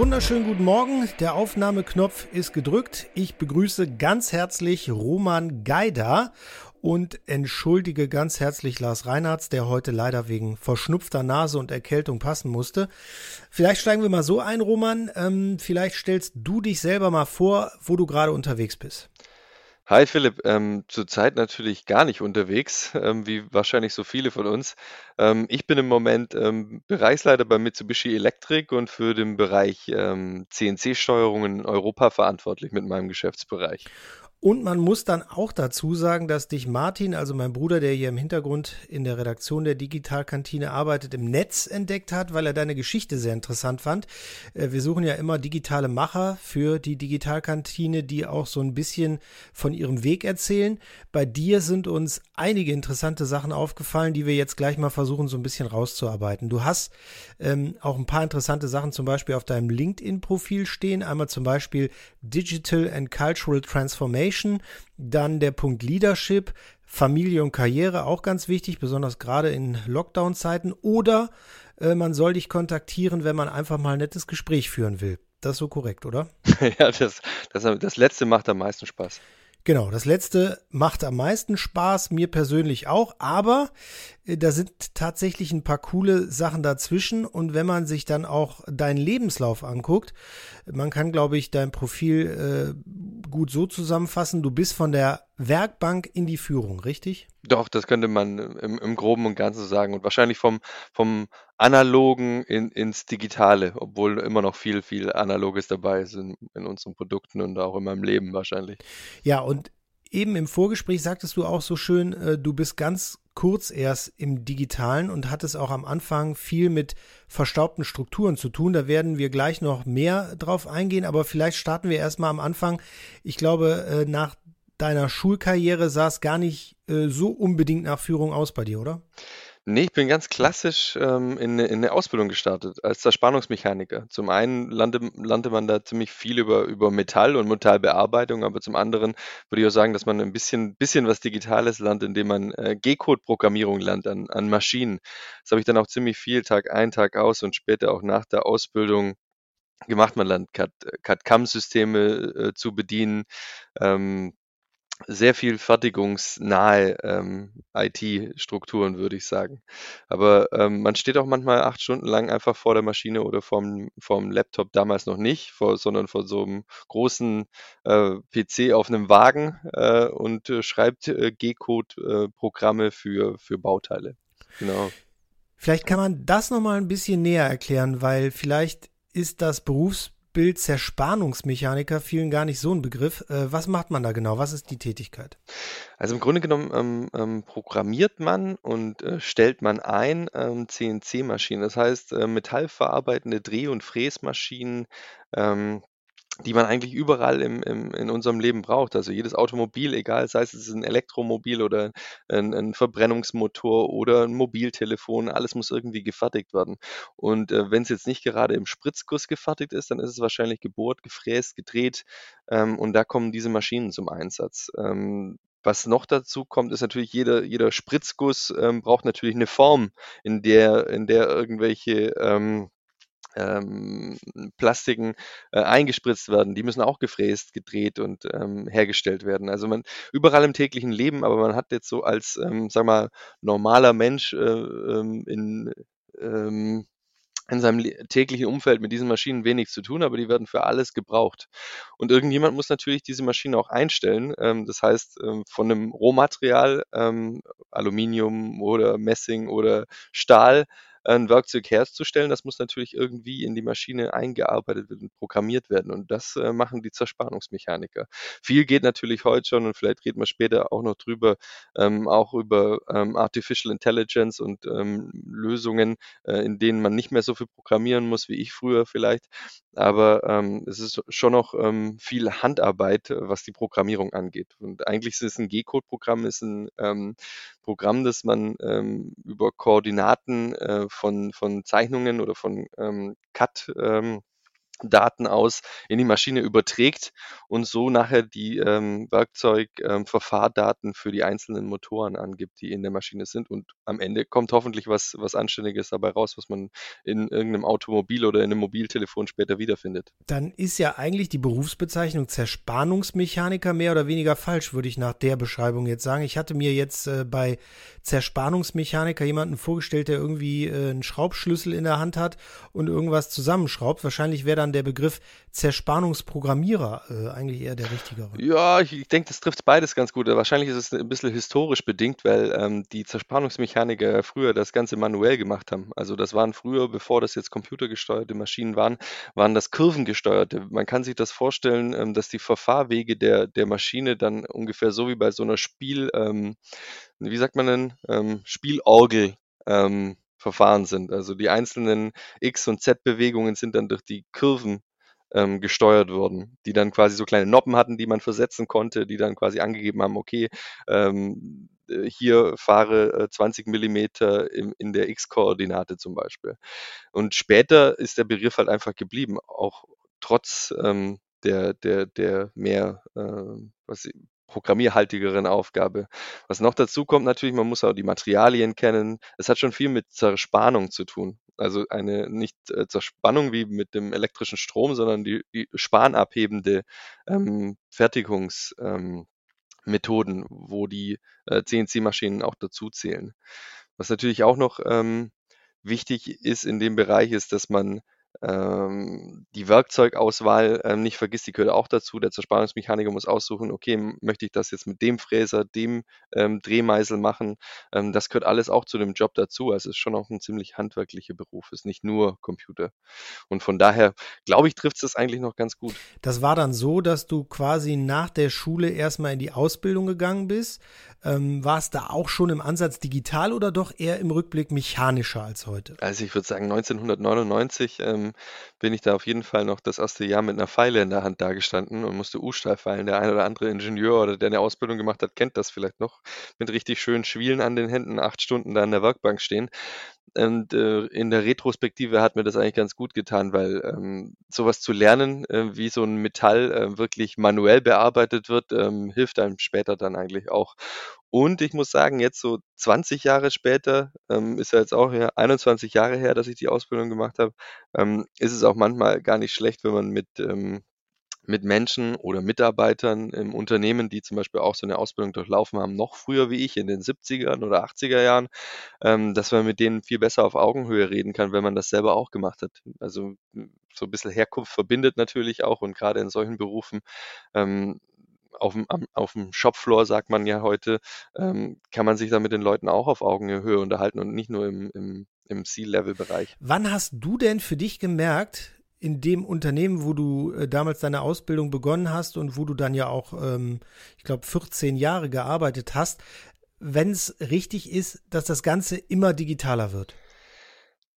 wunderschönen guten Morgen. Der Aufnahmeknopf ist gedrückt. Ich begrüße ganz herzlich Roman Geider und entschuldige ganz herzlich Lars Reinhardt, der heute leider wegen verschnupfter Nase und Erkältung passen musste. Vielleicht steigen wir mal so ein, Roman. Ähm, vielleicht stellst du dich selber mal vor, wo du gerade unterwegs bist. Hi Philipp, ähm, zurzeit natürlich gar nicht unterwegs, ähm, wie wahrscheinlich so viele von uns. Ähm, ich bin im Moment ähm, Bereichsleiter bei Mitsubishi Electric und für den Bereich ähm, CNC-Steuerung in Europa verantwortlich mit meinem Geschäftsbereich. Und man muss dann auch dazu sagen, dass dich Martin, also mein Bruder, der hier im Hintergrund in der Redaktion der Digitalkantine arbeitet, im Netz entdeckt hat, weil er deine Geschichte sehr interessant fand. Äh, wir suchen ja immer digitale Macher für die Digitalkantine, die auch so ein bisschen von ihrem Weg erzählen. Bei dir sind uns einige interessante Sachen aufgefallen, die wir jetzt gleich mal versuchen, so ein bisschen rauszuarbeiten. Du hast ähm, auch ein paar interessante Sachen zum Beispiel auf deinem LinkedIn-Profil stehen. Einmal zum Beispiel Digital and Cultural Transformation. Communication, dann der Punkt Leadership, Familie und Karriere, auch ganz wichtig, besonders gerade in Lockdown-Zeiten. Oder äh, man soll dich kontaktieren, wenn man einfach mal ein nettes Gespräch führen will. Das ist so korrekt, oder? ja, das, das, das letzte macht am meisten Spaß. Genau, das letzte macht am meisten Spaß, mir persönlich auch, aber äh, da sind tatsächlich ein paar coole Sachen dazwischen und wenn man sich dann auch deinen Lebenslauf anguckt, man kann, glaube ich, dein Profil äh, gut so zusammenfassen, du bist von der Werkbank in die Führung, richtig? Doch, das könnte man im, im Groben und Ganzen sagen und wahrscheinlich vom, vom Analogen in, ins Digitale, obwohl immer noch viel, viel Analoges dabei ist in, in unseren Produkten und auch in meinem Leben wahrscheinlich. Ja, und eben im Vorgespräch sagtest du auch so schön, äh, du bist ganz kurz erst im Digitalen und hattest auch am Anfang viel mit verstaubten Strukturen zu tun. Da werden wir gleich noch mehr drauf eingehen, aber vielleicht starten wir erstmal am Anfang. Ich glaube, äh, nach deiner Schulkarriere sah es gar nicht äh, so unbedingt nach Führung aus bei dir, oder? Ne, ich bin ganz klassisch, ähm, in 'ne in 'ne Ausbildung gestartet als Zerspannungsmechaniker. Zum einen lernte lernte man da ziemlich viel über über Metall und Metallbearbeitung, aber zum anderen würde ich auch sagen, dass man ein bisschen bisschen was Digitales lernt, indem man, äh, G-Code-Programmierung lernt an an Maschinen. Das habe ich dann auch ziemlich viel Tag ein, Tag aus und später auch nach der Ausbildung gemacht. Man lernt CAD CAD-CAM-Systeme, äh, zu bedienen, ähm sehr viel fertigungsnahe ähm, IT-Strukturen, würde ich sagen. Aber ähm, man steht auch manchmal acht Stunden lang einfach vor der Maschine oder vorm, vorm Laptop, damals noch nicht, vor, sondern vor so einem großen äh, PC auf einem Wagen äh, und äh, schreibt äh, G-Code-Programme äh, für, für Bauteile. Genau. Vielleicht kann man das nochmal ein bisschen näher erklären, weil vielleicht ist das Berufsbild Bild Zerspannungsmechaniker vielen gar nicht so ein Begriff. Äh, was macht man da genau? Was ist die Tätigkeit? Also im Grunde genommen ähm, ähm, programmiert man und äh, stellt man ein ähm, CNC-Maschinen. Das heißt, äh, metallverarbeitende Dreh- und Fräsmaschinen, ähm, die man eigentlich überall im, im, in unserem Leben braucht. Also jedes Automobil, egal, sei es ein Elektromobil oder ein, ein Verbrennungsmotor oder ein Mobiltelefon, alles muss irgendwie gefertigt werden. Und äh, wenn es jetzt nicht gerade im Spritzguss gefertigt ist, dann ist es wahrscheinlich gebohrt, gefräst, gedreht ähm, und da kommen diese Maschinen zum Einsatz. Ähm, was noch dazu kommt, ist natürlich jeder, jeder Spritzguss ähm, braucht natürlich eine Form, in der, in der irgendwelche ähm, Plastiken äh, eingespritzt werden. Die müssen auch gefräst, gedreht und ähm, hergestellt werden. Also man überall im täglichen Leben, aber man hat jetzt so als, ähm, sag mal, normaler Mensch äh, ähm, in ähm, in seinem täglichen Umfeld mit diesen Maschinen wenig zu tun, aber die werden für alles gebraucht. Und irgendjemand muss natürlich diese Maschine auch einstellen. Ähm, das heißt, ähm, von einem Rohmaterial, ähm, Aluminium oder Messing oder Stahl, ein Werkzeug herzustellen. Das muss natürlich irgendwie in die Maschine eingearbeitet werden, programmiert werden. Und das äh, machen die Zerspannungsmechaniker. Viel geht natürlich heute schon und vielleicht reden wir später auch noch drüber, ähm, auch über ähm, Artificial Intelligence und ähm, Lösungen, äh, in denen man nicht mehr so viel programmieren muss wie ich früher vielleicht. Aber ähm, es ist schon noch ähm, viel Handarbeit, was die Programmierung angeht. Und eigentlich ist es ein G-Code-Programm, ist ein ähm, Programm, das man ähm, über Koordinaten äh, von, von Zeichnungen oder von ähm, CAD ähm, Daten aus in die Maschine überträgt und so nachher die ähm, Werkzeugverfahrdaten ähm, für die einzelnen Motoren angibt, die in der Maschine sind. Und am Ende kommt hoffentlich was, was Anständiges dabei raus, was man in irgendeinem Automobil oder in einem Mobiltelefon später wiederfindet. Dann ist ja eigentlich die Berufsbezeichnung Zerspannungsmechaniker mehr oder weniger falsch, würde ich nach der Beschreibung jetzt sagen. Ich hatte mir jetzt äh, bei Zerspannungsmechaniker jemanden vorgestellt, der irgendwie äh, einen Schraubschlüssel in der Hand hat und irgendwas zusammenschraubt. Wahrscheinlich wäre dann der Begriff Zerspannungsprogrammierer äh, eigentlich eher der richtigere. Ja, ich, ich denke, das trifft beides ganz gut. Wahrscheinlich ist es ein bisschen historisch bedingt, weil ähm, die Zerspannungsmechaniker früher das Ganze manuell gemacht haben. Also das waren früher, bevor das jetzt computergesteuerte Maschinen waren, waren das kurvengesteuerte. Man kann sich das vorstellen, ähm, dass die Verfahrwege der, der Maschine dann ungefähr so wie bei so einer Spiel, ähm, wie sagt man denn, ähm, Spielorgel ähm, Verfahren sind. Also die einzelnen X- und Z-Bewegungen sind dann durch die Kurven ähm, gesteuert worden, die dann quasi so kleine Noppen hatten, die man versetzen konnte, die dann quasi angegeben haben, okay, ähm, äh, hier fahre 20 äh, Millimeter in, der X-Koordinate zum Beispiel. Und später ist der Begriff halt einfach geblieben, auch trotz ähm, der, der, der mehr äh, was, programmierhaltigeren Aufgabe. Was noch dazu kommt natürlich, man muss auch die Materialien kennen. Es hat schon viel mit Zerspannung zu tun. Also eine nicht äh, Zerspannung wie mit dem elektrischen Strom, sondern die, die spanabhebende ähm, Fertigungsmethoden, ähm, wo die äh, CNC-Maschinen auch dazu zählen. Was natürlich auch noch ähm, wichtig ist in dem Bereich, ist, dass man ähm, die Werkzeugauswahl ähm, nicht vergisst, die gehört auch dazu. Der Zerspannungsmechaniker muss aussuchen, okay, möchte ich das jetzt mit dem Fräser, dem ähm, Drehmeisel machen? Ähm, das gehört alles auch zu dem Job dazu. Also es ist schon auch ein ziemlich handwerklicher Beruf, es ist nicht nur Computer. Und von daher, glaube ich, trifft es das eigentlich noch ganz gut. Das war dann so, dass du quasi nach der Schule erstmal in die Ausbildung gegangen bist. Ähm, war es da auch schon im Ansatz digital oder doch eher im Rückblick mechanischer als heute? Also ich würde sagen, 1999 ähm, bin ich da auf jeden Fall noch das erste Jahr mit einer Pfeile in der Hand dagestanden und musste U-Stahl feilen. Der ein oder andere Ingenieur oder der eine Ausbildung gemacht hat, kennt das vielleicht noch. Mit richtig schönen Schwielen an den Händen, acht Stunden da in der Werkbank stehen. Und äh, in der Retrospektive hat mir das eigentlich ganz gut getan, weil ähm, sowas zu lernen, äh, wie so ein Metall äh, wirklich manuell bearbeitet wird, ähm, hilft einem später dann eigentlich auch. Und ich muss sagen, jetzt so 20 Jahre später, ähm, ist ja jetzt auch ja, 21 Jahre her, dass ich die Ausbildung gemacht habe, ähm, ist es auch manchmal gar nicht schlecht, wenn man mit ähm, mit Menschen oder Mitarbeitern im Unternehmen, die zum Beispiel auch so eine Ausbildung durchlaufen haben, noch früher wie ich in den 70ern oder 80er Jahren, ähm, dass man mit denen viel besser auf Augenhöhe reden kann, wenn man das selber auch gemacht hat. Also so ein bisschen Herkunft verbindet natürlich auch und gerade in solchen Berufen ähm, auf dem, auf dem Shopfloor, sagt man ja heute, ähm, kann man sich da mit den Leuten auch auf Augenhöhe unterhalten und nicht nur im, im, im C-Level-Bereich. Wann hast du denn für dich gemerkt, in dem Unternehmen, wo du äh, damals deine Ausbildung begonnen hast und wo du dann ja auch, ähm, ich glaube, 14 Jahre gearbeitet hast, wenn es richtig ist, dass das Ganze immer digitaler wird?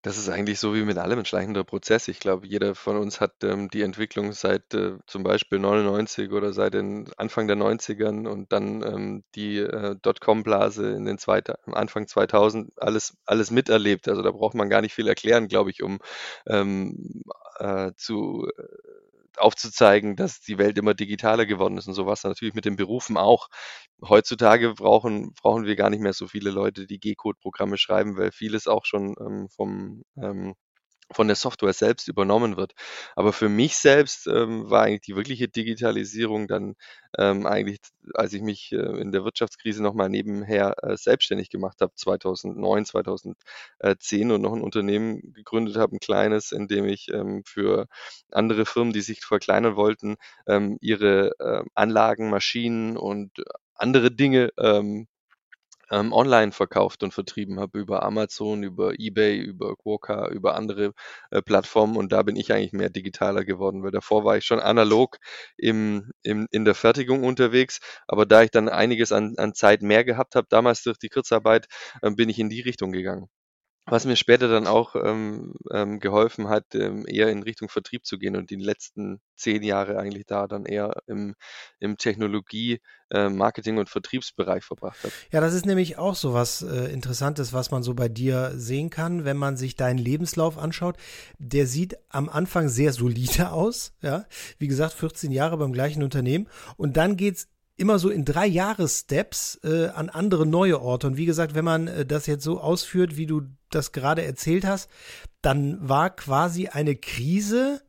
Das ist eigentlich so wie mit allem ein schleichender Prozess. Ich glaube, jeder von uns hat ähm, die Entwicklung seit äh, zum Beispiel 99 oder seit den Anfang der 90ern und dann ähm, die äh, Dotcom-Blase in den zweite, Anfang 2000 alles, alles miterlebt. Also da braucht man gar nicht viel erklären, glaube ich, um ähm, äh, zu äh, aufzuzeigen, dass die Welt immer digitaler geworden ist und so was natürlich mit den Berufen auch. Heutzutage brauchen, brauchen wir gar nicht mehr so viele Leute, die G-Code-Programme schreiben, weil vieles auch schon ähm, vom ähm, von der Software selbst übernommen wird. Aber für mich selbst ähm, war eigentlich die wirkliche Digitalisierung dann ähm, eigentlich, als ich mich äh, in der Wirtschaftskrise nochmal nebenher äh, selbstständig gemacht habe, 2009, 2010 und noch ein Unternehmen gegründet habe, ein kleines, in dem ich ähm, für andere Firmen, die sich verkleinern wollten, ähm, ihre äh, Anlagen, Maschinen und andere Dinge ähm, ähm, online verkauft und vertrieben habe über Amazon, über eBay, über Quokka, über andere äh, Plattformen und da bin ich eigentlich mehr digitaler geworden, weil davor war ich schon analog im, im, in der Fertigung unterwegs, aber da ich dann einiges an, an Zeit mehr gehabt habe, damals durch die Kurzarbeit, äh, bin ich in die Richtung gegangen. Was mir später dann auch ähm, ähm, geholfen hat, ähm, eher in Richtung Vertrieb zu gehen und die letzten zehn Jahre eigentlich da dann eher im, im Technologie, äh, Marketing und Vertriebsbereich verbracht habe. Ja, das ist nämlich auch so was äh, Interessantes, was man so bei dir sehen kann, wenn man sich deinen Lebenslauf anschaut. Der sieht am Anfang sehr solide aus, ja. Wie gesagt, 14 Jahre beim gleichen Unternehmen. Und dann geht's immer so in drei Jahressteps äh, an andere neue Orte. Und wie gesagt, wenn man äh, das jetzt so ausführt, wie du das gerade erzählt hast, dann war quasi eine Krise,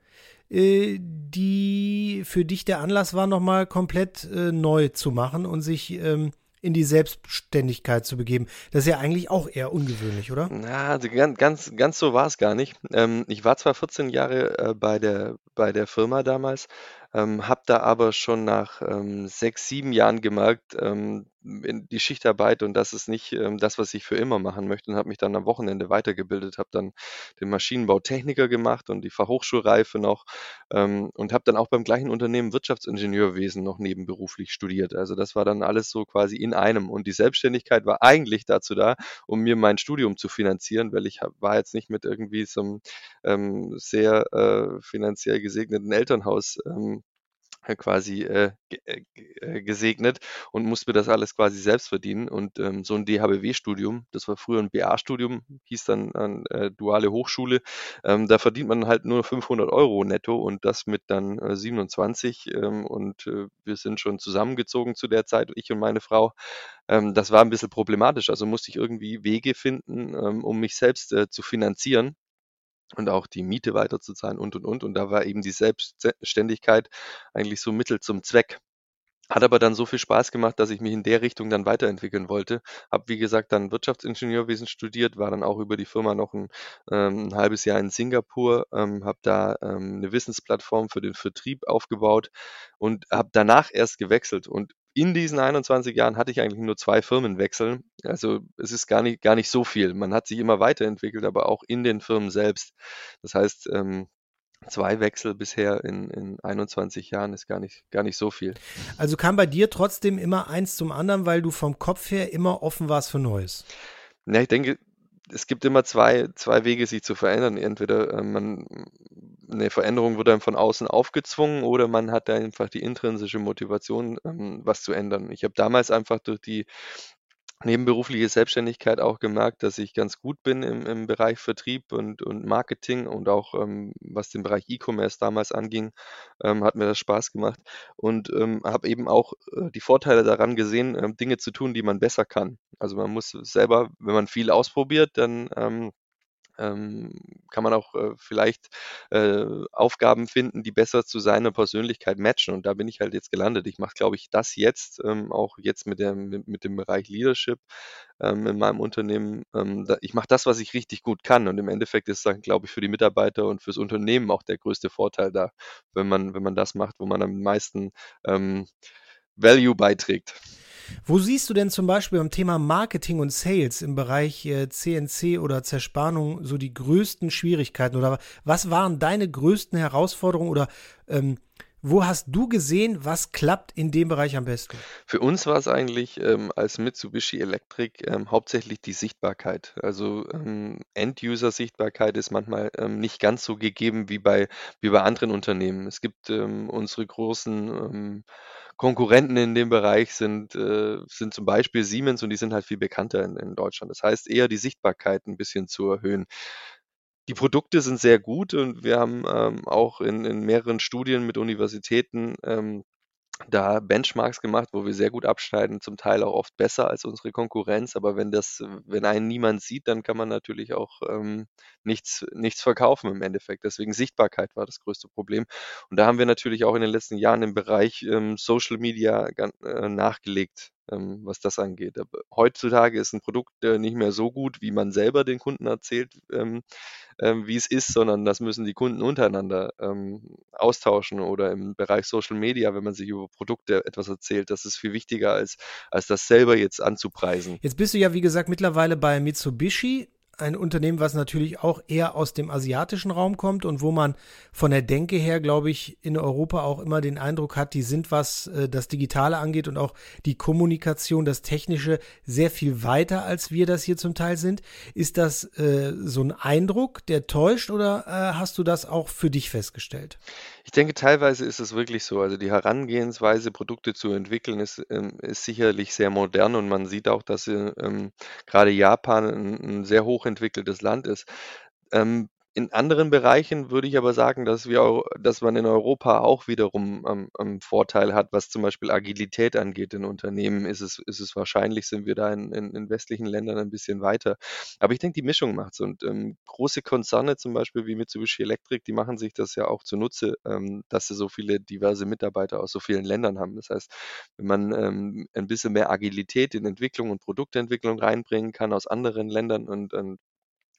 äh, die für dich der Anlass war, nochmal komplett äh, neu zu machen und sich ähm, in die Selbstständigkeit zu begeben. Das ist ja eigentlich auch eher ungewöhnlich, oder? Na, also ganz, ganz, ganz so war es gar nicht. Ähm, ich war zwar 14 Jahre äh, bei der, bei der Firma damals, ähm, habe da aber schon nach ähm, sechs, sieben Jahren gemerkt, ähm, in die Schichtarbeit und das ist nicht ähm, das, was ich für immer machen möchte und habe mich dann am Wochenende weitergebildet, habe dann den Maschinenbautechniker gemacht und die Fachhochschulreife noch ähm, und habe dann auch beim gleichen Unternehmen Wirtschaftsingenieurwesen noch nebenberuflich studiert. Also das war dann alles so quasi in einem und die Selbstständigkeit war eigentlich dazu da, um mir mein Studium zu finanzieren, weil ich hab, war jetzt nicht mit irgendwie so einem ähm, sehr äh, finanziell gesegneten Elternhaus ähm, äh, quasi äh, äh, äh, gesegnet und musste das alles quasi selbst verdienen. Und ähm, so ein DHBW-Studium, das war früher ein BA-Studium, hieß dann an äh, duale Hochschule, ähm, da verdient man halt nur 500 Euro netto und das mit dann äh, 27. Ähm, und äh, wir sind schon zusammengezogen zu der Zeit, ich und meine Frau. Ähm, das war ein bisschen problematisch. Also musste ich irgendwie Wege finden, ähm, um mich selbst äh, zu finanzieren und auch die Miete weiterzuzahlen und, und, und. Und da war eben die Selbstständigkeit eigentlich so Mittel zum Zweck. Hat aber dann so viel Spaß gemacht, dass ich mich in der Richtung dann weiterentwickeln wollte. Habe, wie gesagt, dann Wirtschaftsingenieurwesen studiert, war dann auch über die Firma noch ein, ähm, ein halbes Jahr in Singapur, ähm, habe da ähm, eine Wissensplattform für den Vertrieb aufgebaut und habe danach erst gewechselt. Und in diesen 21 Jahren hatte ich eigentlich nur zwei Firmenwechsel. Also es ist gar nicht, gar nicht so viel. Man hat sich immer weiterentwickelt, aber auch in den Firmen selbst. Das heißt, ähm, zwei Wechsel bisher in, in 21 Jahren ist gar nicht, gar nicht so viel. Also kam bei dir trotzdem immer eins zum anderen, weil du vom Kopf her immer offen warst für Neues. Ja, ich denke, es gibt immer zwei, zwei Wege, sich zu verändern. Entweder äh, man, eine Veränderung wird einem von außen aufgezwungen oder man hat einfach die intrinsische Motivation, ähm, was zu ändern. Ich habe damals einfach durch die nebenberufliche Selbstständigkeit auch gemerkt, dass ich ganz gut bin im, im Bereich Vertrieb und, und Marketing und auch ähm, was den Bereich E-Commerce damals anging, ähm, hat mir das Spaß gemacht und ähm, habe eben auch äh, die Vorteile daran gesehen, ähm, Dinge zu tun, die man besser kann. Also man muss selber, wenn man viel ausprobiert, dann ähm, kann man auch äh, vielleicht äh, Aufgaben finden, die besser zu seiner Persönlichkeit matchen. Und da bin ich halt jetzt gelandet. Ich mache, glaube ich, das jetzt, ähm, auch jetzt mit, der, mit, mit dem Bereich Leadership ähm, in meinem Unternehmen. Ähm, da, ich mache das, was ich richtig gut kann. Und im Endeffekt ist dann, glaube ich, für die Mitarbeiter und fürs Unternehmen auch der größte Vorteil da, wenn man, wenn man das macht, wo man am meisten ähm, Value beiträgt. Wo siehst du denn zum Beispiel beim Thema Marketing und Sales im Bereich äh, CNC oder Zerspannung so die größten Schwierigkeiten? Oder was waren deine größten Herausforderungen oder ähm, wo hast du gesehen, was klappt in dem Bereich am besten? Für uns war es eigentlich ähm, als Mitsubishi Electric ähm, hauptsächlich die Sichtbarkeit. Also ähm, End-User-Sichtbarkeit ist manchmal ähm, nicht ganz so gegeben wie bei, wie bei anderen Unternehmen. Es gibt ähm, unsere großen ähm, Konkurrenten in dem Bereich sind, äh, sind zum Beispiel Siemens und die sind halt viel bekannter in, in Deutschland. Das heißt, eher die Sichtbarkeit ein bisschen zu erhöhen. Die Produkte sind sehr gut und wir haben ähm, auch in, in mehreren Studien mit Universitäten ähm, da Benchmarks gemacht, wo wir sehr gut abschneiden, zum Teil auch oft besser als unsere Konkurrenz. Aber wenn das, wenn einen niemand sieht, dann kann man natürlich auch ähm, nichts, nichts verkaufen im Endeffekt. Deswegen Sichtbarkeit war das größte Problem. Und da haben wir natürlich auch in den letzten Jahren im Bereich ähm, Social Media äh, nachgelegt, ähm, was das angeht. Aber heutzutage ist ein Produkt äh, nicht mehr so gut, wie man selber den Kunden erzählt, ähm, ähm, wie es ist, sondern das müssen die Kunden untereinander ähm, austauschen oder im Bereich Social Media, wenn man sich über Produkte etwas erzählt, das ist viel wichtiger als, als das selber jetzt anzupreisen. Jetzt bist du ja, wie gesagt, mittlerweile bei Mitsubishi ein Unternehmen, was natürlich auch eher aus dem asiatischen Raum kommt und wo man von der Denke her, glaube ich, in Europa auch immer den Eindruck hat, die sind, was äh, das Digitale angeht und auch die Kommunikation, das Technische, sehr viel weiter, als wir das hier zum Teil sind. Ist das äh, so ein Eindruck, der täuscht oder äh, hast du das auch für dich festgestellt? Ich denke, teilweise ist es wirklich so. Also die Herangehensweise, Produkte zu entwickeln, ist, ähm, ist sicherlich sehr modern und man sieht auch, dass ähm, gerade Japan ein, ein sehr hochentwickeltes Land ist. Ähm, in anderen Bereichen würde ich aber sagen, dass wir dass man in Europa auch wiederum ähm, einen Vorteil hat, was zum Beispiel Agilität angeht. In Unternehmen ist es ist es wahrscheinlich sind wir da in in in westlichen Ländern ein bisschen weiter. Aber ich denke, die Mischung macht's und, ähm, große Konzerne zum Beispiel wie Mitsubishi Electric, die machen sich das ja auch zunutze, ähm, dass sie so viele diverse Mitarbeiter aus so vielen Ländern haben. Das heißt, wenn man, ähm, ein bisschen mehr Agilität in Entwicklung und Produktentwicklung reinbringen kann aus anderen Ländern und und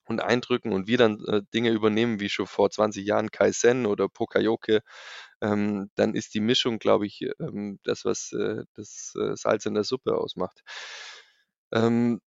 und Eindrücken und wir dann äh, Dinge übernehmen, wie schon vor 20 Jahren Kaizen oder Pokayoke, ähm, dann ist die Mischung, glaube ich, ähm, das, was äh, das äh, Salz in der Suppe ausmacht. Ähm,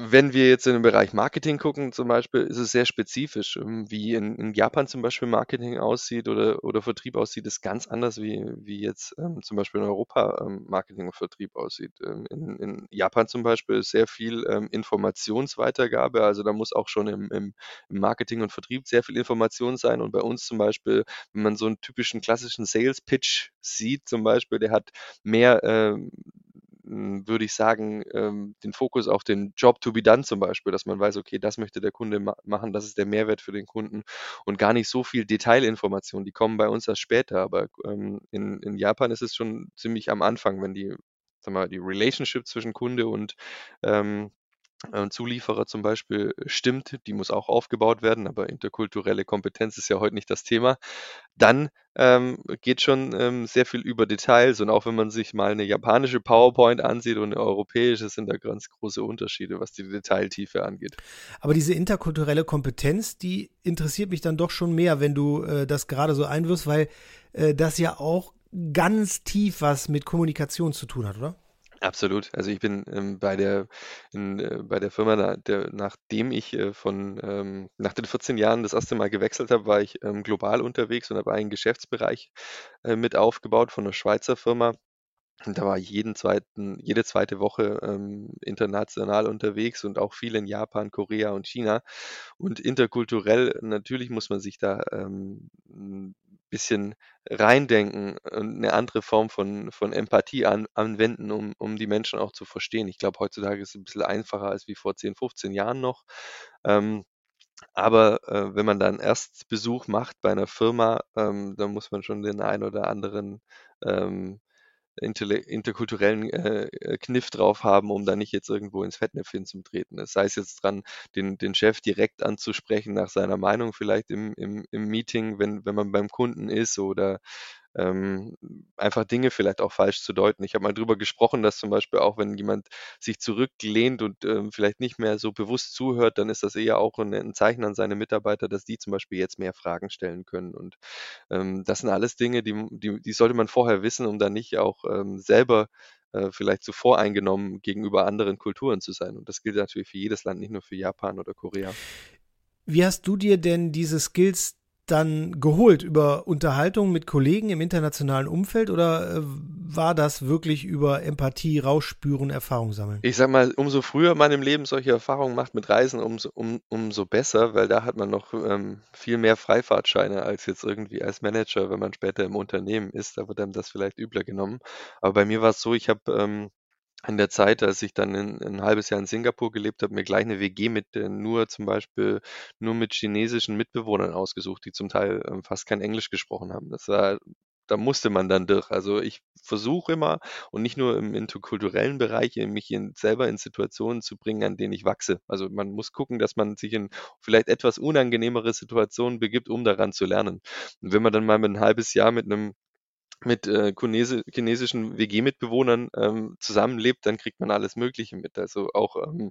wenn wir jetzt in den Bereich Marketing gucken zum Beispiel, ist es sehr spezifisch. Ähm, wie in in Japan zum Beispiel Marketing aussieht oder oder Vertrieb aussieht, ist ganz anders, wie wie jetzt, ähm, zum Beispiel in Europa, ähm, Marketing und Vertrieb aussieht. Ähm, in in Japan zum Beispiel ist sehr viel, ähm, Informationsweitergabe, also da muss auch schon im im Marketing und Vertrieb sehr viel Information sein und bei uns zum Beispiel, wenn man so einen typischen klassischen Sales Pitch sieht zum Beispiel, der hat mehr, hm, würde ich sagen, ähm, den Fokus auf den Job to be done zum Beispiel, dass man weiß, okay, das möchte der Kunde ma machen, das ist der Mehrwert für den Kunden und gar nicht so viel Detailinformationen, die kommen bei uns erst später, aber ähm, in, in Japan ist es schon ziemlich am Anfang, wenn die, sag mal, die Relationship zwischen Kunde und ähm, äh, Zulieferer zum Beispiel stimmt, die muss auch aufgebaut werden, aber interkulturelle Kompetenz ist ja heute nicht das Thema. Dann ähm, geht schon ähm, sehr viel über Details und auch wenn man sich mal eine japanische PowerPoint ansieht und eine europäische, sind da ganz große Unterschiede, was die Detailtiefe angeht. Aber diese interkulturelle Kompetenz, die interessiert mich dann doch schon mehr, wenn du äh, das gerade so einwirfst, weil äh, das ja auch ganz tief was mit Kommunikation zu tun hat, oder? Absolut. Also ich bin ähm, bei der in, äh, bei der Firma, da, der, nachdem ich äh, von ähm, nach den 14 Jahren das erste Mal gewechselt habe, war ich ähm, global unterwegs und habe einen Geschäftsbereich äh, mit aufgebaut von einer Schweizer Firma. Und da war ich jeden zweiten, jede zweite Woche ähm, international unterwegs und auch viel in Japan, Korea und China. Und interkulturell, natürlich muss man sich da ähm, bisschen reindenken und eine andere Form von von Empathie an anwenden, um um die Menschen auch zu verstehen. Ich glaube, heutzutage ist es ein bisschen einfacher als wie vor 10, 15 Jahren noch. Ähm, aber, äh, wenn man dann Erstbesuch macht bei einer Firma, ähm, dann muss man schon den einen oder anderen, ähm interkulturellen äh, äh, Kniff drauf haben, um da nicht jetzt irgendwo ins Fettnäpfchen zu treten. sei es jetzt dran, den, den Chef direkt anzusprechen nach seiner Meinung vielleicht im, im, im Meeting, wenn, wenn man beim Kunden ist oder ähm, einfach Dinge vielleicht auch falsch zu deuten. Ich habe mal drüber gesprochen, dass zum Beispiel auch, wenn jemand sich zurücklehnt und ähm, vielleicht nicht mehr so bewusst zuhört, dann ist das eher auch ein, ein, Zeichen an seine Mitarbeiter, dass die zum Beispiel jetzt mehr Fragen stellen können. Und ähm, das sind alles Dinge, die, die, die, sollte man vorher wissen, um dann nicht auch ähm, selber äh, vielleicht zu voreingenommen gegenüber anderen Kulturen zu sein. Und das gilt natürlich für jedes Land, nicht nur für Japan oder Korea. Wie hast du dir denn diese Skills dann geholt über Unterhaltung mit Kollegen im internationalen Umfeld oder äh, war das wirklich über Empathie, Rausspüren, Erfahrung sammeln? Ich sag mal, umso früher man im Leben solche Erfahrungen macht mit Reisen, umso, um, umso besser, weil da hat man noch ähm, viel mehr Freifahrtscheine als jetzt irgendwie als Manager, wenn man später im Unternehmen ist. Da wird einem das vielleicht übler genommen. Aber bei mir war es so, ich habe ähm, in der Zeit, als ich dann in 'n halbes Jahr in Singapur gelebt habe, mir gleich eine WG mit, äh, nur zum Beispiel nur mit chinesischen Mitbewohnern ausgesucht, die zum Teil, ähm, fast kein Englisch gesprochen haben. Das war da musste man dann durch. Also, ich versuche immer und nicht nur im interkulturellen Bereich, äh, mich in selber in Situationen zu bringen, an denen ich wachse. Also, man muss gucken, dass man sich in vielleicht etwas unangenehmere Situationen begibt, um daran zu lernen. Und wenn man dann mal mit 'n halbes Jahr mit einem mit äh, Chinesi chinesischen WG-Mitbewohnern ähm, zusammenlebt, dann kriegt man alles Mögliche mit. Also auch ähm,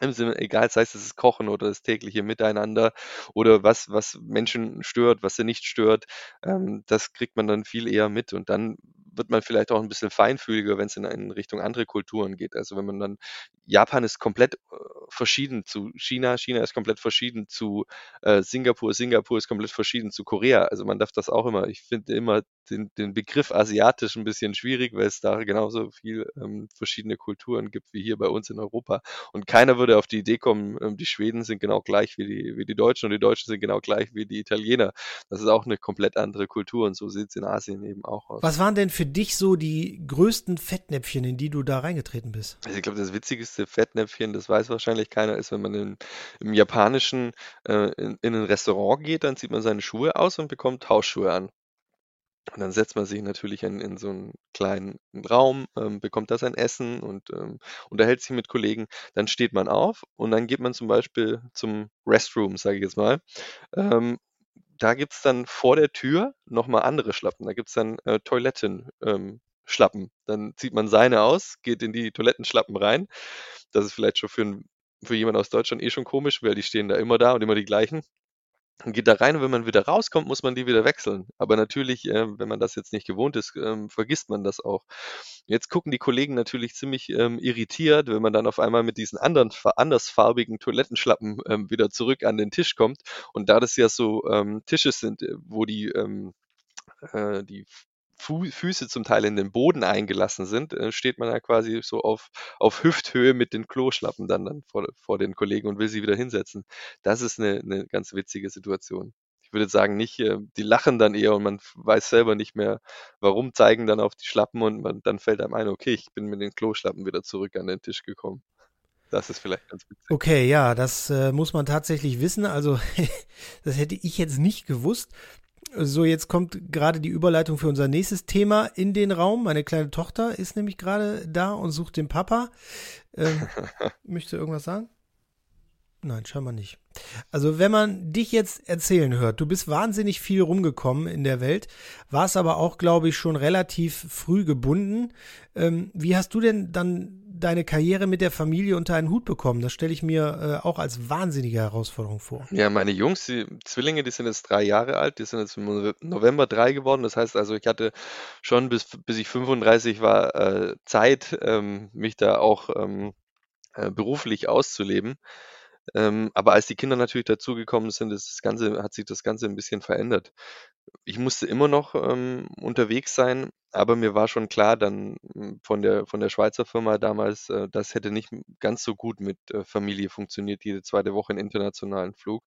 im Sinne, egal, sei es das Kochen oder das tägliche Miteinander oder was, was Menschen stört, was sie nicht stört, ähm, das kriegt man dann viel eher mit und dann wird man vielleicht auch ein bisschen feinfühliger, wenn es in, in Richtung andere Kulturen geht. Also wenn man dann Japan ist komplett äh, verschieden zu China, China ist komplett verschieden zu äh, Singapur, Singapur ist komplett verschieden zu Korea. Also man darf das auch immer, ich finde immer den, den Begriff asiatisch ein bisschen schwierig, weil es da genauso viel ähm, verschiedene Kulturen gibt wie hier bei uns in Europa. Und keiner würde auf die Idee kommen, ähm, die Schweden sind genau gleich wie die, wie die Deutschen und die Deutschen sind genau gleich wie die Italiener. Das ist auch eine komplett andere Kultur und so sieht es in Asien eben auch aus. Was waren denn für dich so die größten Fettnäpfchen, in die du da reingetreten bist? Also ich glaube, das witzigste Fettnäpfchen, das weiß wahrscheinlich keiner, ist, wenn man in, im japanischen äh, in, in ein Restaurant geht, dann zieht man seine Schuhe aus und bekommt Hausschuhe an. Und dann setzt man sich natürlich in, in so einen kleinen Raum, ähm, bekommt da sein Essen und ähm, unterhält sich mit Kollegen. Dann steht man auf und dann geht man zum Beispiel zum Restroom, sage ich jetzt mal. Ähm, da gibt es dann vor der Tür nochmal andere Schlappen. Da gibt es dann äh, Toiletten. Ähm, Schlappen. Dann zieht man seine aus, geht in die Toilettenschlappen rein. Das ist vielleicht schon für, für jemanden aus Deutschland eh schon komisch, weil die stehen da immer da und immer die gleichen geht da rein und wenn man wieder rauskommt, muss man die wieder wechseln. Aber natürlich, äh, wenn man das jetzt nicht gewohnt ist, ähm, vergisst man das auch. Jetzt gucken die Kollegen natürlich ziemlich ähm, irritiert, wenn man dann auf einmal mit diesen anderen andersfarbigen Toilettenschlappen ähm, wieder zurück an den Tisch kommt. Und da das ja so ähm, Tische sind, äh, wo die ähm, äh, die Fu Füße zum Teil in den Boden eingelassen sind, äh, steht man da quasi so auf, auf Hüfthöhe mit den Kloschlappen dann, dann vor, vor den Kollegen und will sie wieder hinsetzen. Das ist eine, eine ganz witzige Situation. Ich würde sagen, nicht, äh, die lachen dann eher und man weiß selber nicht mehr, warum, zeigen dann auf die Schlappen und man, dann fällt einem ein, okay, ich bin mit den Kloschlappen wieder zurück an den Tisch gekommen. Das ist vielleicht ganz witzig. Okay, ja, das äh, muss man tatsächlich wissen. Also, das hätte ich jetzt nicht gewusst. So, jetzt kommt gerade die Überleitung für unser nächstes Thema in den Raum. Meine kleine Tochter ist nämlich gerade da und sucht den Papa. Ähm, möchte irgendwas sagen? Nein, scheinbar nicht. Also, wenn man dich jetzt erzählen hört, du bist wahnsinnig viel rumgekommen in der Welt, warst aber auch, glaube ich, schon relativ früh gebunden. Ähm, wie hast du denn dann deine Karriere mit der Familie unter einen Hut bekommen? Das stelle ich mir äh, auch als wahnsinnige Herausforderung vor. Ja, meine Jungs, die Zwillinge, die sind jetzt drei Jahre alt, die sind jetzt im November drei geworden. Das heißt also, ich hatte schon bis, bis ich 35 war äh, Zeit, ähm, mich da auch ähm, äh, beruflich auszuleben. Ähm, aber als die Kinder natürlich dazugekommen sind, das Ganze, hat sich das Ganze ein bisschen verändert. Ich musste immer noch ähm, unterwegs sein, aber mir war schon klar dann hm, von der, von der Schweizer Firma damals, äh, das hätte nicht ganz so gut mit äh, Familie funktioniert, jede zweite Woche einen internationalen Flug.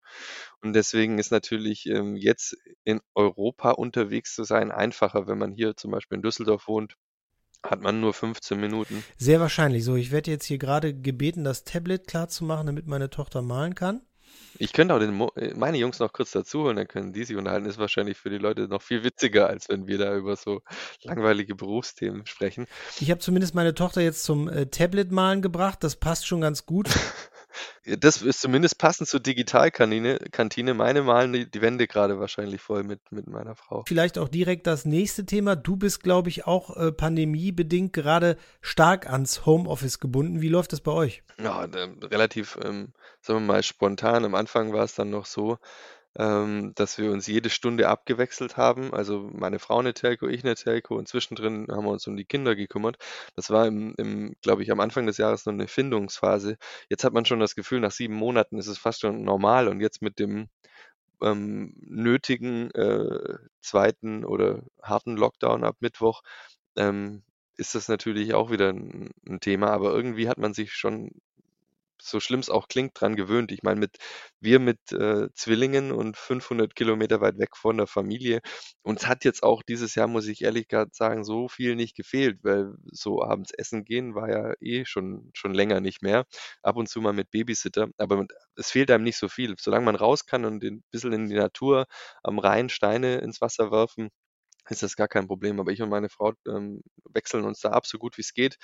Und deswegen ist natürlich ähm, jetzt in Europa unterwegs zu sein einfacher, wenn man hier zum Beispiel in Düsseldorf wohnt hat man nur 15 Minuten? Sehr wahrscheinlich. So, ich werde jetzt hier gerade gebeten, das Tablet klar zu machen, damit meine Tochter malen kann. Ich könnte auch den Mo äh, meine Jungs noch kurz dazu holen, dann können die sich unterhalten. Ist wahrscheinlich für die Leute noch viel witziger, als wenn wir da über so langweilige Berufsthemen sprechen. Ich habe zumindest meine Tochter jetzt zum äh, Tablet malen gebracht. Das passt schon ganz gut. Das ist zumindest passend zur Digitalkantine. Kantine. Meine malen die, die Wände gerade wahrscheinlich voll mit, mit meiner Frau. Vielleicht auch direkt das nächste Thema. Du bist, glaube ich, auch äh, pandemiebedingt gerade stark ans Homeoffice gebunden. Wie läuft das bei euch? Ja, äh, relativ, ähm, sagen wir mal, spontan. Am Anfang war es dann noch so, ähm, dass wir uns jede Stunde abgewechselt haben. Also meine Frau eine Telco, ich eine Telco und zwischendrin haben wir uns um die Kinder gekümmert. Das war im, im glaube ich, am Anfang des Jahres noch eine Findungsphase. Jetzt hat man schon das Gefühl, nach sieben Monaten ist es fast schon normal und jetzt mit dem ähm, nötigen äh, zweiten oder harten Lockdown ab Mittwoch ähm, ist das natürlich auch wieder ein, ein Thema, aber irgendwie hat man sich schon so schlimm es auch klingt, dran gewöhnt. Ich meine, mit, wir mit äh, Zwillingen und 500 Kilometer weit weg von der Familie, uns hat jetzt auch dieses Jahr, muss ich ehrlich sagen, so viel nicht gefehlt, weil so abends essen gehen war ja eh schon, schon länger nicht mehr. Ab und zu mal mit Babysitter, aber es fehlt einem nicht so viel. Solange man raus kann und ein bisschen in die Natur am Rhein Steine ins Wasser werfen, ist das gar kein Problem. Aber ich und meine Frau ähm, wechseln uns da ab, so gut wie es geht.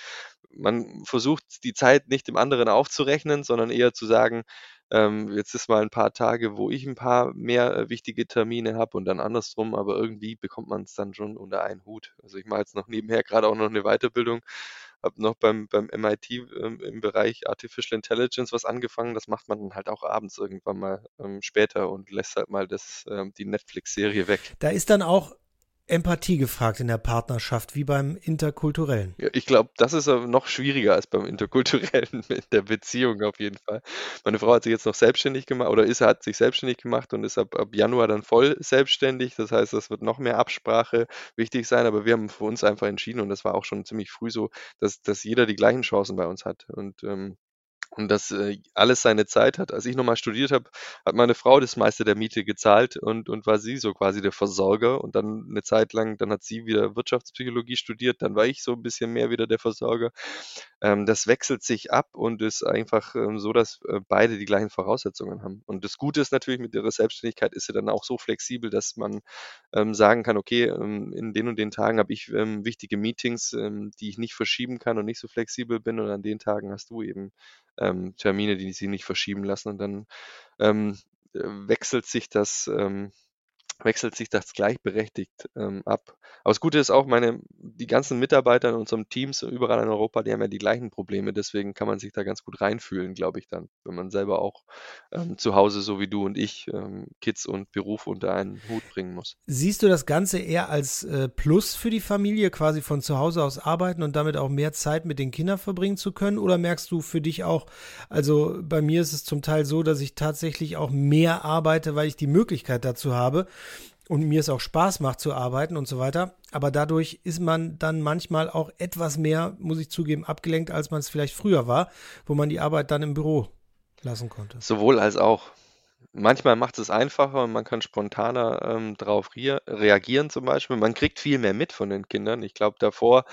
Man versucht die Zeit nicht dem anderen aufzurechnen, sondern eher zu sagen, ähm, jetzt ist mal ein paar Tage, wo ich ein paar mehr äh, wichtige Termine habe und dann andersrum, aber irgendwie bekommt man es dann schon unter einen Hut. Also ich mache jetzt noch nebenher gerade auch noch eine Weiterbildung, habe noch beim, beim MIT ähm, im Bereich Artificial Intelligence was angefangen. Das macht man dann halt auch abends irgendwann mal ähm, später und lässt halt mal das, ähm, die Netflix-Serie weg. Da ist dann auch Empathie gefragt in der Partnerschaft, wie beim Interkulturellen. Ja, ich glaube, das ist noch schwieriger als beim Interkulturellen in der Beziehung auf jeden Fall. Meine Frau hat sich jetzt noch selbstständig gemacht oder ist, hat sich selbstständig gemacht und ist ab, ab Januar dann voll selbstständig. Das heißt, das wird noch mehr Absprache wichtig sein, aber wir haben für uns einfach entschieden und das war auch schon ziemlich früh so, dass, dass jeder die gleichen Chancen bei uns hat. Und ähm, und dass äh, alles seine Zeit hat. Als ich nochmal studiert habe, hat meine Frau das meiste der Miete gezahlt und, und war sie so quasi der Versorger. Und dann eine Zeit lang, dann hat sie wieder Wirtschaftspsychologie studiert, dann war ich so ein bisschen mehr wieder der Versorger. Ähm, das wechselt sich ab und ist einfach ähm, so, dass äh, beide die gleichen Voraussetzungen haben. Und das Gute ist natürlich, mit ihrer Selbstständigkeit ist sie dann auch so flexibel, dass man ähm, sagen kann, okay, ähm, in den und den Tagen habe ich ähm, wichtige Meetings, ähm, die ich nicht verschieben kann und nicht so flexibel bin und an den Tagen hast du eben ähm, Termine, die sie nicht verschieben lassen. Und dann ähm, äh, wechselt sich das, ähm, wechselt sich das gleichberechtigt ähm, ab. Aber das Gute ist auch, meine, die ganzen Mitarbeiter in unserem Teams überall in Europa, die haben ja die gleichen Probleme, deswegen kann man sich da ganz gut reinfühlen, glaube ich dann, wenn man selber auch ähm, zu Hause, so wie du und ich, ähm, Kids und Beruf unter einen Hut bringen muss. Siehst du das Ganze eher als äh, Plus für die Familie, quasi von zu Hause aus arbeiten und damit auch mehr Zeit mit den Kindern verbringen zu können? Oder merkst du für dich auch, also bei mir ist es zum Teil so, dass ich tatsächlich auch mehr arbeite, weil ich die Möglichkeit dazu habe und mir es auch Spaß macht zu arbeiten und so weiter. Aber dadurch ist man dann manchmal auch etwas mehr, muss ich zugeben, abgelenkt, als man es vielleicht früher war, wo man die Arbeit dann im Büro lassen konnte. Sowohl als auch. Manchmal macht es einfacher und man kann spontaner ähm, darauf rea reagieren zum Beispiel. Man kriegt viel mehr mit von den Kindern. Ich glaube davor,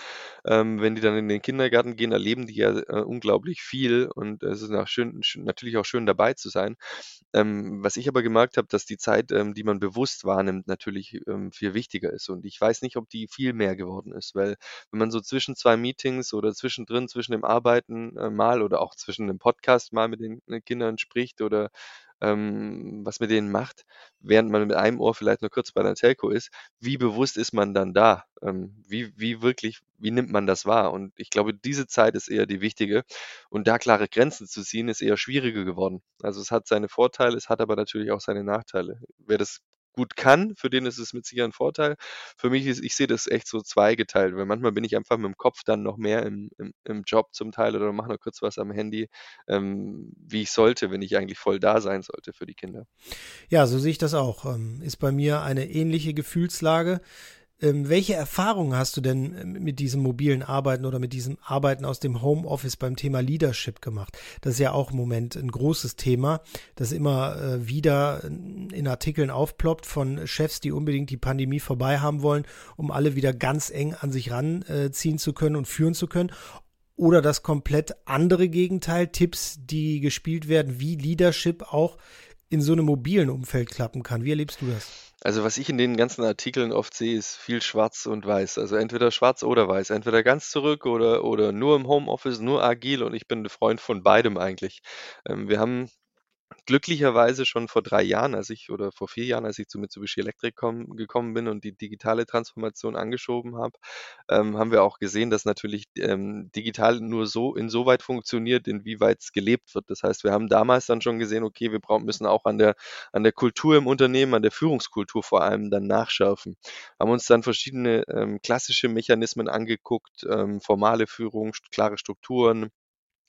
ähm, wenn die dann in den Kindergarten gehen, erleben die ja äh, unglaublich viel und es ist schön, schön, natürlich auch schön dabei zu sein. Ähm, was ich aber gemerkt habe, dass die Zeit, ähm, die man bewusst wahrnimmt, natürlich ähm, viel wichtiger ist. Und ich weiß nicht, ob die viel mehr geworden ist, weil wenn man so zwischen zwei Meetings oder zwischendrin, zwischen dem Arbeiten äh, mal oder auch zwischen dem Podcast mal mit den äh, Kindern spricht oder ähm, was mit denen macht, während man mit einem Ohr vielleicht nur kurz bei der Telco ist, wie bewusst ist man dann da? Ähm, wie, wie wirklich, wie nimmt man das wahr? Und ich glaube, diese Zeit ist eher die wichtige. Und da klare Grenzen zu ziehen, ist eher schwieriger geworden. Also es hat seine Vorteile, es hat aber natürlich auch seine Nachteile. Wer das gut kann, für den ist es mit Sicherheit ein Vorteil. Für mich ist, ich sehe das echt so zweigeteilt, weil manchmal bin ich einfach mit dem Kopf dann noch mehr im, im, im Job zum Teil oder mache noch kurz was am Handy, ähm, wie ich sollte, wenn ich eigentlich voll da sein sollte für die Kinder. Ja, so sehe ich das auch. Ähm, ist bei mir eine ähnliche Gefühlslage. Ähm, welche Erfahrungen hast du denn ähm, mit diesem mobilen Arbeiten oder mit diesem Arbeiten aus dem Homeoffice beim Thema Leadership gemacht? Das ist ja auch im Moment ein großes Thema, das immer äh, wieder in Artikeln aufploppt von Chefs, die unbedingt die Pandemie vorbei haben wollen, um alle wieder ganz eng an sich ranziehen zu können und führen zu können. Oder das komplett andere Gegenteil, Tipps, die gespielt werden, wie Leadership auch in so einem mobilen Umfeld klappen kann. Wie erlebst du das? Also was ich in den ganzen Artikeln oft sehe, ist viel schwarz und weiß. Also entweder schwarz oder weiß. Entweder ganz zurück oder, oder nur im Homeoffice, nur agil und ich bin ein Freund von beidem eigentlich. Ähm, wir haben glücklicherweise schon vor drei Jahren, als ich oder vor vier Jahren, als ich zu Mitsubishi Electric komm, gekommen bin und die digitale Transformation angeschoben habe, ähm, haben wir auch gesehen, dass natürlich ähm, digital nur so insoweit funktioniert, inwieweit es gelebt wird. Das heißt, wir haben damals dann schon gesehen, okay, wir brauchen, müssen auch an der, an der Kultur im Unternehmen, an der Führungskultur vor allem dann nachschärfen. Haben uns dann verschiedene ähm, klassische Mechanismen angeguckt, ähm, formale Führung, klare Strukturen,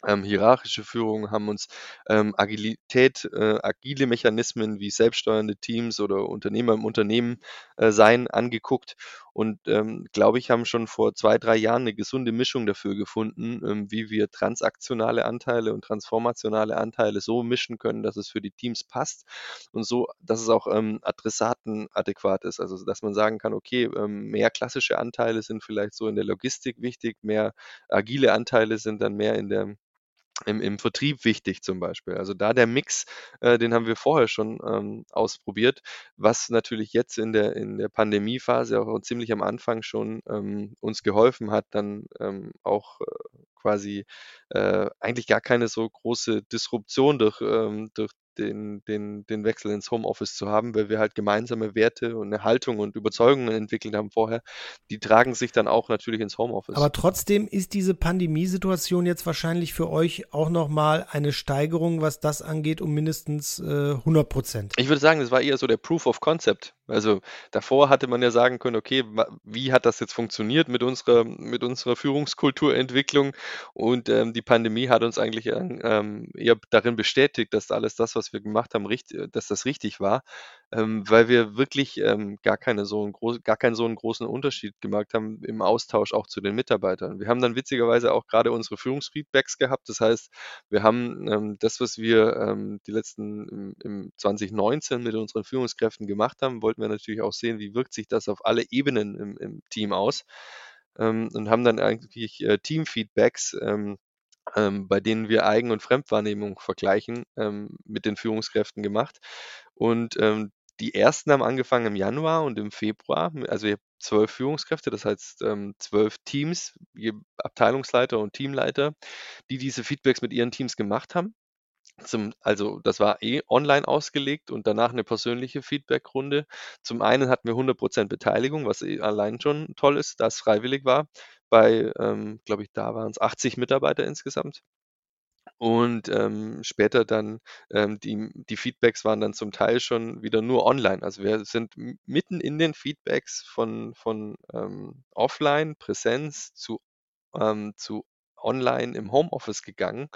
ähm, hierarchische Führung, haben uns ähm, Agilität, äh, agile Mechanismen wie selbststeuernde Teams oder Unternehmer im Unternehmen äh, sein angeguckt und ähm, glaube ich, haben schon vor zwei, drei Jahren eine gesunde Mischung dafür gefunden, ähm, wie wir transaktionale Anteile und transformationale Anteile so mischen können, dass es für die Teams passt und so, dass es auch ähm, Adressaten adäquat ist. Also dass man sagen kann, okay, ähm, mehr klassische Anteile sind vielleicht so in der Logistik wichtig, mehr agile Anteile sind dann mehr in der im, im Vertrieb wichtig zum Beispiel. Also da der Mix, äh, den haben wir vorher schon ähm, ausprobiert, was natürlich jetzt in der, in der Pandemiephase auch ziemlich am Anfang schon ähm, uns geholfen hat, dann ähm, auch äh, quasi äh, eigentlich gar keine so große Disruption durch, ähm, durch den, den, den Wechsel ins Homeoffice zu haben, weil wir halt gemeinsame Werte und eine Haltung und Überzeugungen entwickelt haben vorher. Die tragen sich dann auch natürlich ins Homeoffice. Aber trotzdem ist diese Pandemiesituation jetzt wahrscheinlich für euch auch nochmal eine Steigerung, was das angeht, um mindestens äh, 100 Prozent. Ich würde sagen, das war eher so der Proof of Concept Also davor hatte man ja sagen können, okay, wie hat das jetzt funktioniert mit unserer, mit unserer Führungskulturentwicklung? Und ähm, die Pandemie hat uns eigentlich ähm, eher darin bestätigt, dass alles das, was wir gemacht haben, richtig, dass das richtig war, ähm, weil wir wirklich ähm, gar, keine so groß, gar keinen so einen großen Unterschied gemacht haben im Austausch auch zu den Mitarbeitern. Wir haben dann witzigerweise auch gerade unsere Führungsfeedbacks gehabt. Das heißt, wir haben ähm, das, was wir ähm, die letzten im, im 2019 mit unseren Führungskräften gemacht haben, wollten wir natürlich auch sehen, wie wirkt sich das auf alle Ebenen im, im Team aus. Ähm, und haben dann eigentlich äh, Teamfeedbacks ähm, ähm, bei denen wir Eigen- und Fremdwahrnehmung vergleichen, ähm, mit den Führungskräften gemacht. Und ähm, die ersten haben angefangen im Januar und im Februar. Also ihr habt zwölf Führungskräfte, das heißt ähm, zwölf Teams, Abteilungsleiter und Teamleiter, die diese Feedbacks mit ihren Teams gemacht haben. Zum, also das war eh online ausgelegt und danach eine persönliche Feedbackrunde. Zum einen hatten wir 100% Beteiligung, was eh allein schon toll ist, da es freiwillig war. Bei, ähm, glaube ich, da waren es 80 Mitarbeiter insgesamt. Und ähm, später dann ähm, die, die Feedbacks waren dann zum Teil schon wieder nur online. Also wir sind mitten in den Feedbacks von, von ähm, Offline, Präsenz zu, ähm, zu online im Homeoffice gegangen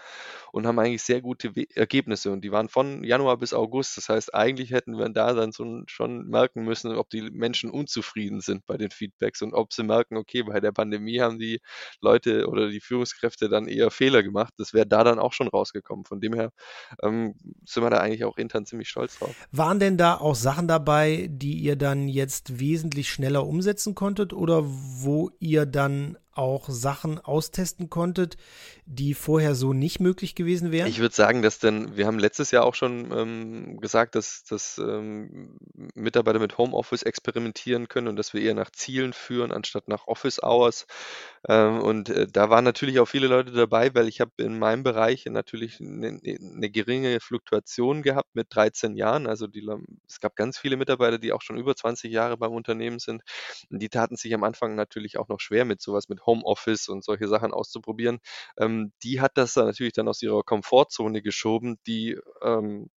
und haben eigentlich sehr gute Ergebnisse und die waren von Januar bis August. Das heißt, eigentlich hätten wir da dann schon merken müssen, ob die Menschen unzufrieden sind bei den Feedbacks und ob sie merken, okay, bei der Pandemie haben die Leute oder die Führungskräfte dann eher Fehler gemacht. Das wäre da dann auch schon rausgekommen. Von dem her ähm, sind wir da eigentlich auch intern ziemlich stolz drauf. Waren denn da auch Sachen dabei, die ihr dann jetzt wesentlich schneller umsetzen konntet oder wo ihr dann auch Sachen austesten konntet, die vorher so nicht möglich gewesen wären? Ich würde sagen, dass denn, wir haben letztes Jahr auch schon ähm, gesagt, dass, dass ähm, Mitarbeiter mit Homeoffice experimentieren können und dass wir eher nach Zielen führen, anstatt nach Office Hours. Ähm, und äh, da waren natürlich auch viele Leute dabei, weil ich habe in meinem Bereich natürlich eine, eine geringe Fluktuation gehabt mit 13 Jahren. Also die, es gab ganz viele Mitarbeiter, die auch schon über 20 Jahre beim Unternehmen sind. Die taten sich am Anfang natürlich auch noch schwer mit sowas, mit Homeoffice und solche Sachen auszuprobieren. Ähm, die hat das dann natürlich dann aus ihrer Komfortzone geschoben. Die, ähm,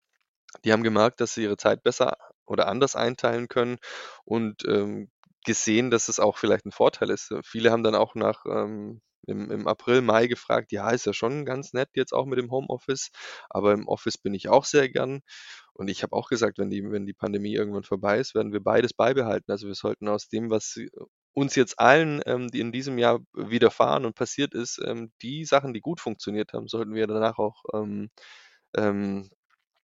die haben gemerkt, dass sie ihre Zeit besser oder anders einteilen können und ähm, gesehen, dass es auch vielleicht ein Vorteil ist. Viele haben dann auch nach ähm, im, im April, Mai gefragt, ja, ist ja schon ganz nett jetzt auch mit dem Homeoffice, aber im Office bin ich auch sehr gern. Und ich habe auch gesagt, wenn die, wenn die Pandemie irgendwann vorbei ist, werden wir beides beibehalten. Also wir sollten aus dem, was uns jetzt allen, ähm, die in diesem Jahr widerfahren und passiert ist, ähm, die Sachen, die gut funktioniert haben, sollten wir danach auch ähm, ähm,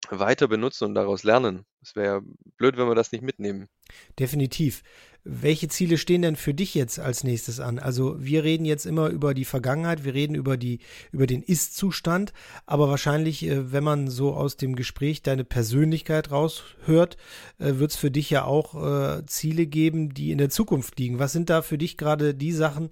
weiter benutzen und daraus lernen. Es wäre blöd, wenn wir das nicht mitnehmen. Definitiv. Welche Ziele stehen denn für dich jetzt als nächstes an? Also wir reden jetzt immer über die Vergangenheit, wir reden über die über den Ist-Zustand, aber wahrscheinlich, äh, wenn man so aus dem Gespräch deine Persönlichkeit raushört, äh, wird es für dich ja auch äh, Ziele geben, die in der Zukunft liegen. Was sind da für dich gerade die Sachen,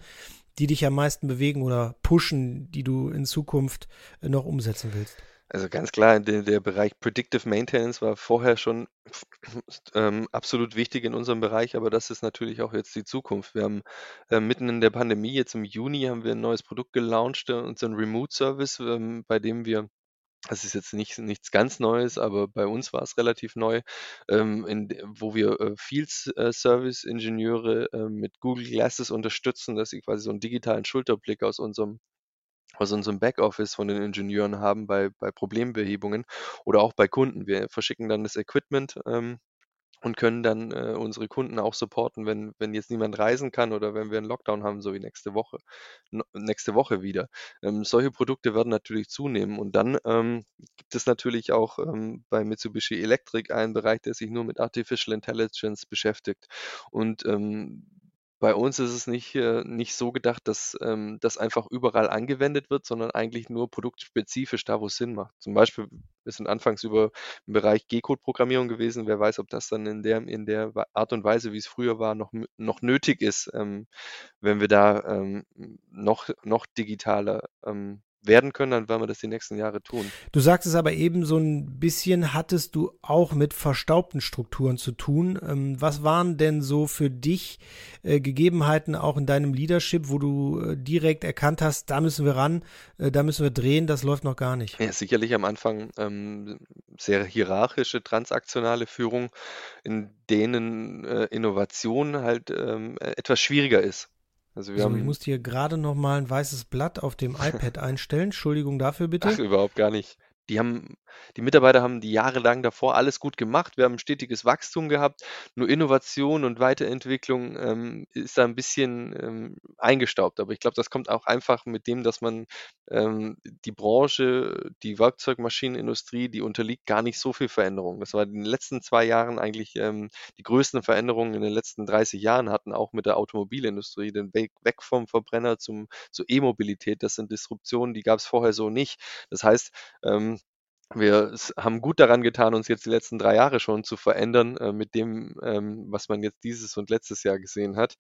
die dich am meisten bewegen oder pushen, die du in Zukunft noch umsetzen willst? Also ganz klar, der, der Bereich Predictive Maintenance war vorher schon ähm, absolut wichtig in unserem Bereich, aber das ist natürlich auch jetzt die Zukunft. Wir haben äh, mitten in der Pandemie, jetzt im Juni, haben wir ein neues Produkt gelauncht, äh, unseren Remote Service, ähm, bei dem wir das ist jetzt nicht, nichts ganz Neues, aber bei uns war es relativ neu, ähm, in, wo wir äh, Field äh, Service Ingenieure äh, mit Google Glasses unterstützen, dass sie quasi so einen digitalen Schulterblick aus unserem aus unserem Backoffice von den Ingenieuren haben bei, bei Problembehebungen oder auch bei Kunden. Wir verschicken dann das Equipment ähm, und können dann äh, unsere Kunden auch supporten, wenn, wenn jetzt niemand reisen kann oder wenn wir einen Lockdown haben, so wie nächste Woche, no, nächste Woche wieder. Ähm, solche Produkte werden natürlich zunehmen und dann ähm, gibt es natürlich auch ähm, bei Mitsubishi Electric einen Bereich, der sich nur mit Artificial Intelligence beschäftigt und ähm, bei uns ist es nicht, äh, nicht so gedacht, dass ähm, das einfach überall angewendet wird, sondern eigentlich nur produktspezifisch da, wo es Sinn macht. Zum Beispiel, wir sind anfangs über im Bereich G-Code-Programmierung gewesen. Wer weiß, ob das dann in der, in der Art und Weise, wie es früher war, noch, noch nötig ist, ähm, wenn wir da ähm, noch, noch digitaler ähm, werden können, dann werden wir das die nächsten Jahre tun. Du sagst es aber eben, so ein bisschen hattest du auch mit verstaubten Strukturen zu tun. Ähm, was waren denn so für dich äh, Gegebenheiten auch in deinem Leadership, wo du äh, direkt erkannt hast, da müssen wir ran, äh, da müssen wir drehen, das läuft noch gar nicht? Ja, sicherlich am Anfang ähm, sehr hierarchische, transaktionale Führung, in denen äh, Innovation halt ähm, etwas schwieriger ist. Also wir so, haben, ich musste hier gerade noch mal ein weißes Blatt auf dem iPad einstellen. Entschuldigung dafür bitte. Ach, überhaupt gar nicht. Die haben die Mitarbeiter haben die jahrelang davor alles gut gemacht. Wir haben stetiges Wachstum gehabt. Nur Innovation und Weiterentwicklung ähm, ist da ein bisschen ähm, eingestaubt. Aber ich glaube, das kommt auch einfach mit dem, dass man ähm, die Branche, die Werkzeugmaschinenindustrie, die unterliegt gar nicht so viel Veränderung. Das war in den letzten zwei Jahren eigentlich ähm, die größten Veränderungen in den letzten 30 Jahren hatten auch mit der Automobilindustrie den Weg weg vom Verbrenner zum, zur E-Mobilität. Das sind Disruptionen, die gab es vorher so nicht. Das heißt, ähm, wir haben gut daran getan, uns jetzt die letzten drei Jahre schon zu verändern äh, mit dem, ähm, was man jetzt dieses und letztes Jahr gesehen hat.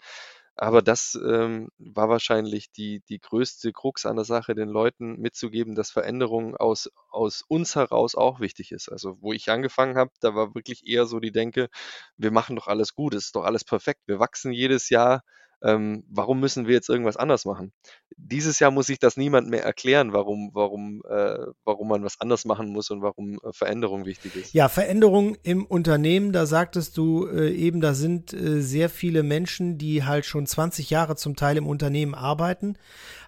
Aber das ähm, war wahrscheinlich die, die größte Krux an der Sache, den Leuten mitzugeben, dass Veränderung aus, aus uns heraus auch wichtig ist. Also wo ich angefangen habe, da war wirklich eher so die Denke, wir machen doch alles gut, es ist doch alles perfekt, wir wachsen jedes Jahr ähm, warum müssen wir jetzt irgendwas anders machen? Dieses Jahr muss sich das niemand mehr erklären, warum, warum, äh, warum man was anders machen muss und warum äh, Veränderung wichtig ist. Ja, Veränderung im Unternehmen, da sagtest du äh, eben, da sind äh, sehr viele Menschen, die halt schon 20 Jahre zum Teil im Unternehmen arbeiten.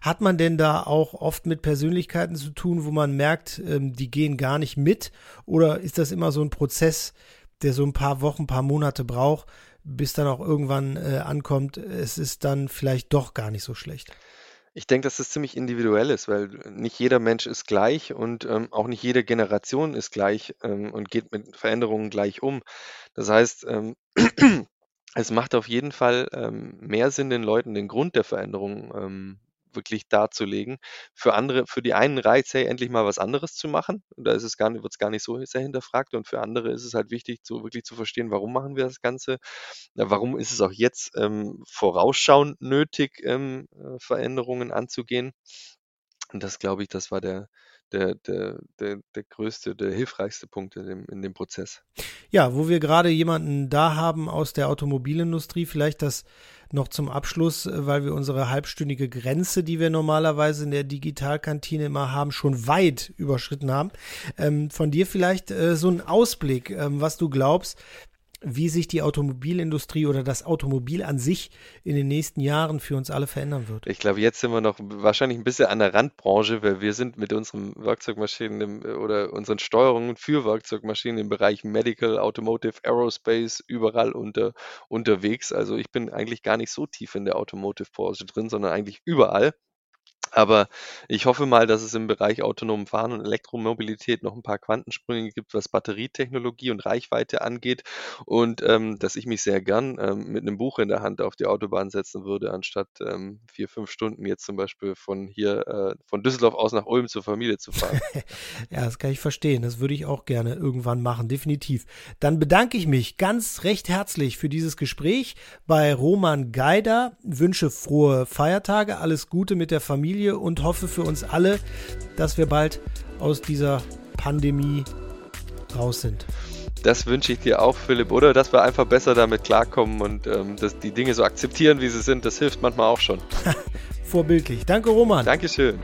Hat man denn da auch oft mit Persönlichkeiten zu tun, wo man merkt, ähm, die gehen gar nicht mit? Oder ist das immer so ein Prozess, der so ein paar Wochen, paar Monate braucht, bis dann auch irgendwann äh, ankommt, es ist dann vielleicht doch gar nicht so schlecht. Ich denke, dass das ziemlich individuell ist, weil nicht jeder Mensch ist gleich und ähm, auch nicht jede Generation ist gleich ähm, und geht mit Veränderungen gleich um. Das heißt, ähm, es macht auf jeden Fall ähm, mehr Sinn, den Leuten den Grund der Veränderung ähm, wirklich darzulegen. Für andere, für die einen reicht es, hey, endlich mal was anderes zu machen. Da ist es gar nicht, wird es gar nicht so sehr hinterfragt. Und für andere ist es halt wichtig, zu, wirklich zu verstehen, warum machen wir das Ganze? Warum ist es auch jetzt ähm, vorausschauend nötig, ähm, äh, Veränderungen anzugehen? Und das glaube ich, das war der, der, der, der, der größte, der hilfreichste Punkt in dem, in dem Prozess. Ja, wo wir gerade jemanden da haben aus der Automobilindustrie, vielleicht das noch zum Abschluss, äh, weil wir unsere halbstündige Grenze, die wir normalerweise in der Digitalkantine immer haben, schon weit überschritten haben. Ähm, von dir vielleicht äh, so ein Ausblick, ähm, was du glaubst, wie sich die Automobilindustrie oder das Automobil an sich in den nächsten Jahren für uns alle verändern wird. Ich glaube, jetzt sind wir noch wahrscheinlich ein bisschen an der Randbranche, weil wir sind mit unseren Werkzeugmaschinen oder unseren Steuerungen für Werkzeugmaschinen im Bereich Medical, Automotive, Aerospace überall unter, unterwegs. Also ich bin eigentlich gar nicht so tief in der Automotive-Branche drin, sondern eigentlich überall. Aber ich hoffe mal, dass es im Bereich autonomen Fahren und Elektromobilität noch ein paar Quantensprünge gibt, was Batterietechnologie und Reichweite angeht und ähm, dass ich mich sehr gern ähm, mit einem Buch in der Hand auf die Autobahn setzen würde, anstatt ähm, vier, fünf Stunden jetzt zum Beispiel von hier, äh, von Düsseldorf aus nach Ulm zur Familie zu fahren. ja, das kann ich verstehen. Das würde ich auch gerne irgendwann machen, definitiv. Dann bedanke ich mich ganz recht herzlich für dieses Gespräch bei Roman Geider. Wünsche frohe Feiertage, alles Gute mit der Familie Familie und hoffe für uns alle, dass wir bald aus dieser Pandemie raus sind. Das wünsche ich dir auch, Philipp, oder dass wir einfach besser damit klarkommen und ähm, dass die Dinge so akzeptieren, wie sie sind. Das hilft manchmal auch schon. Vorbildlich. Danke, Roman. Dankeschön.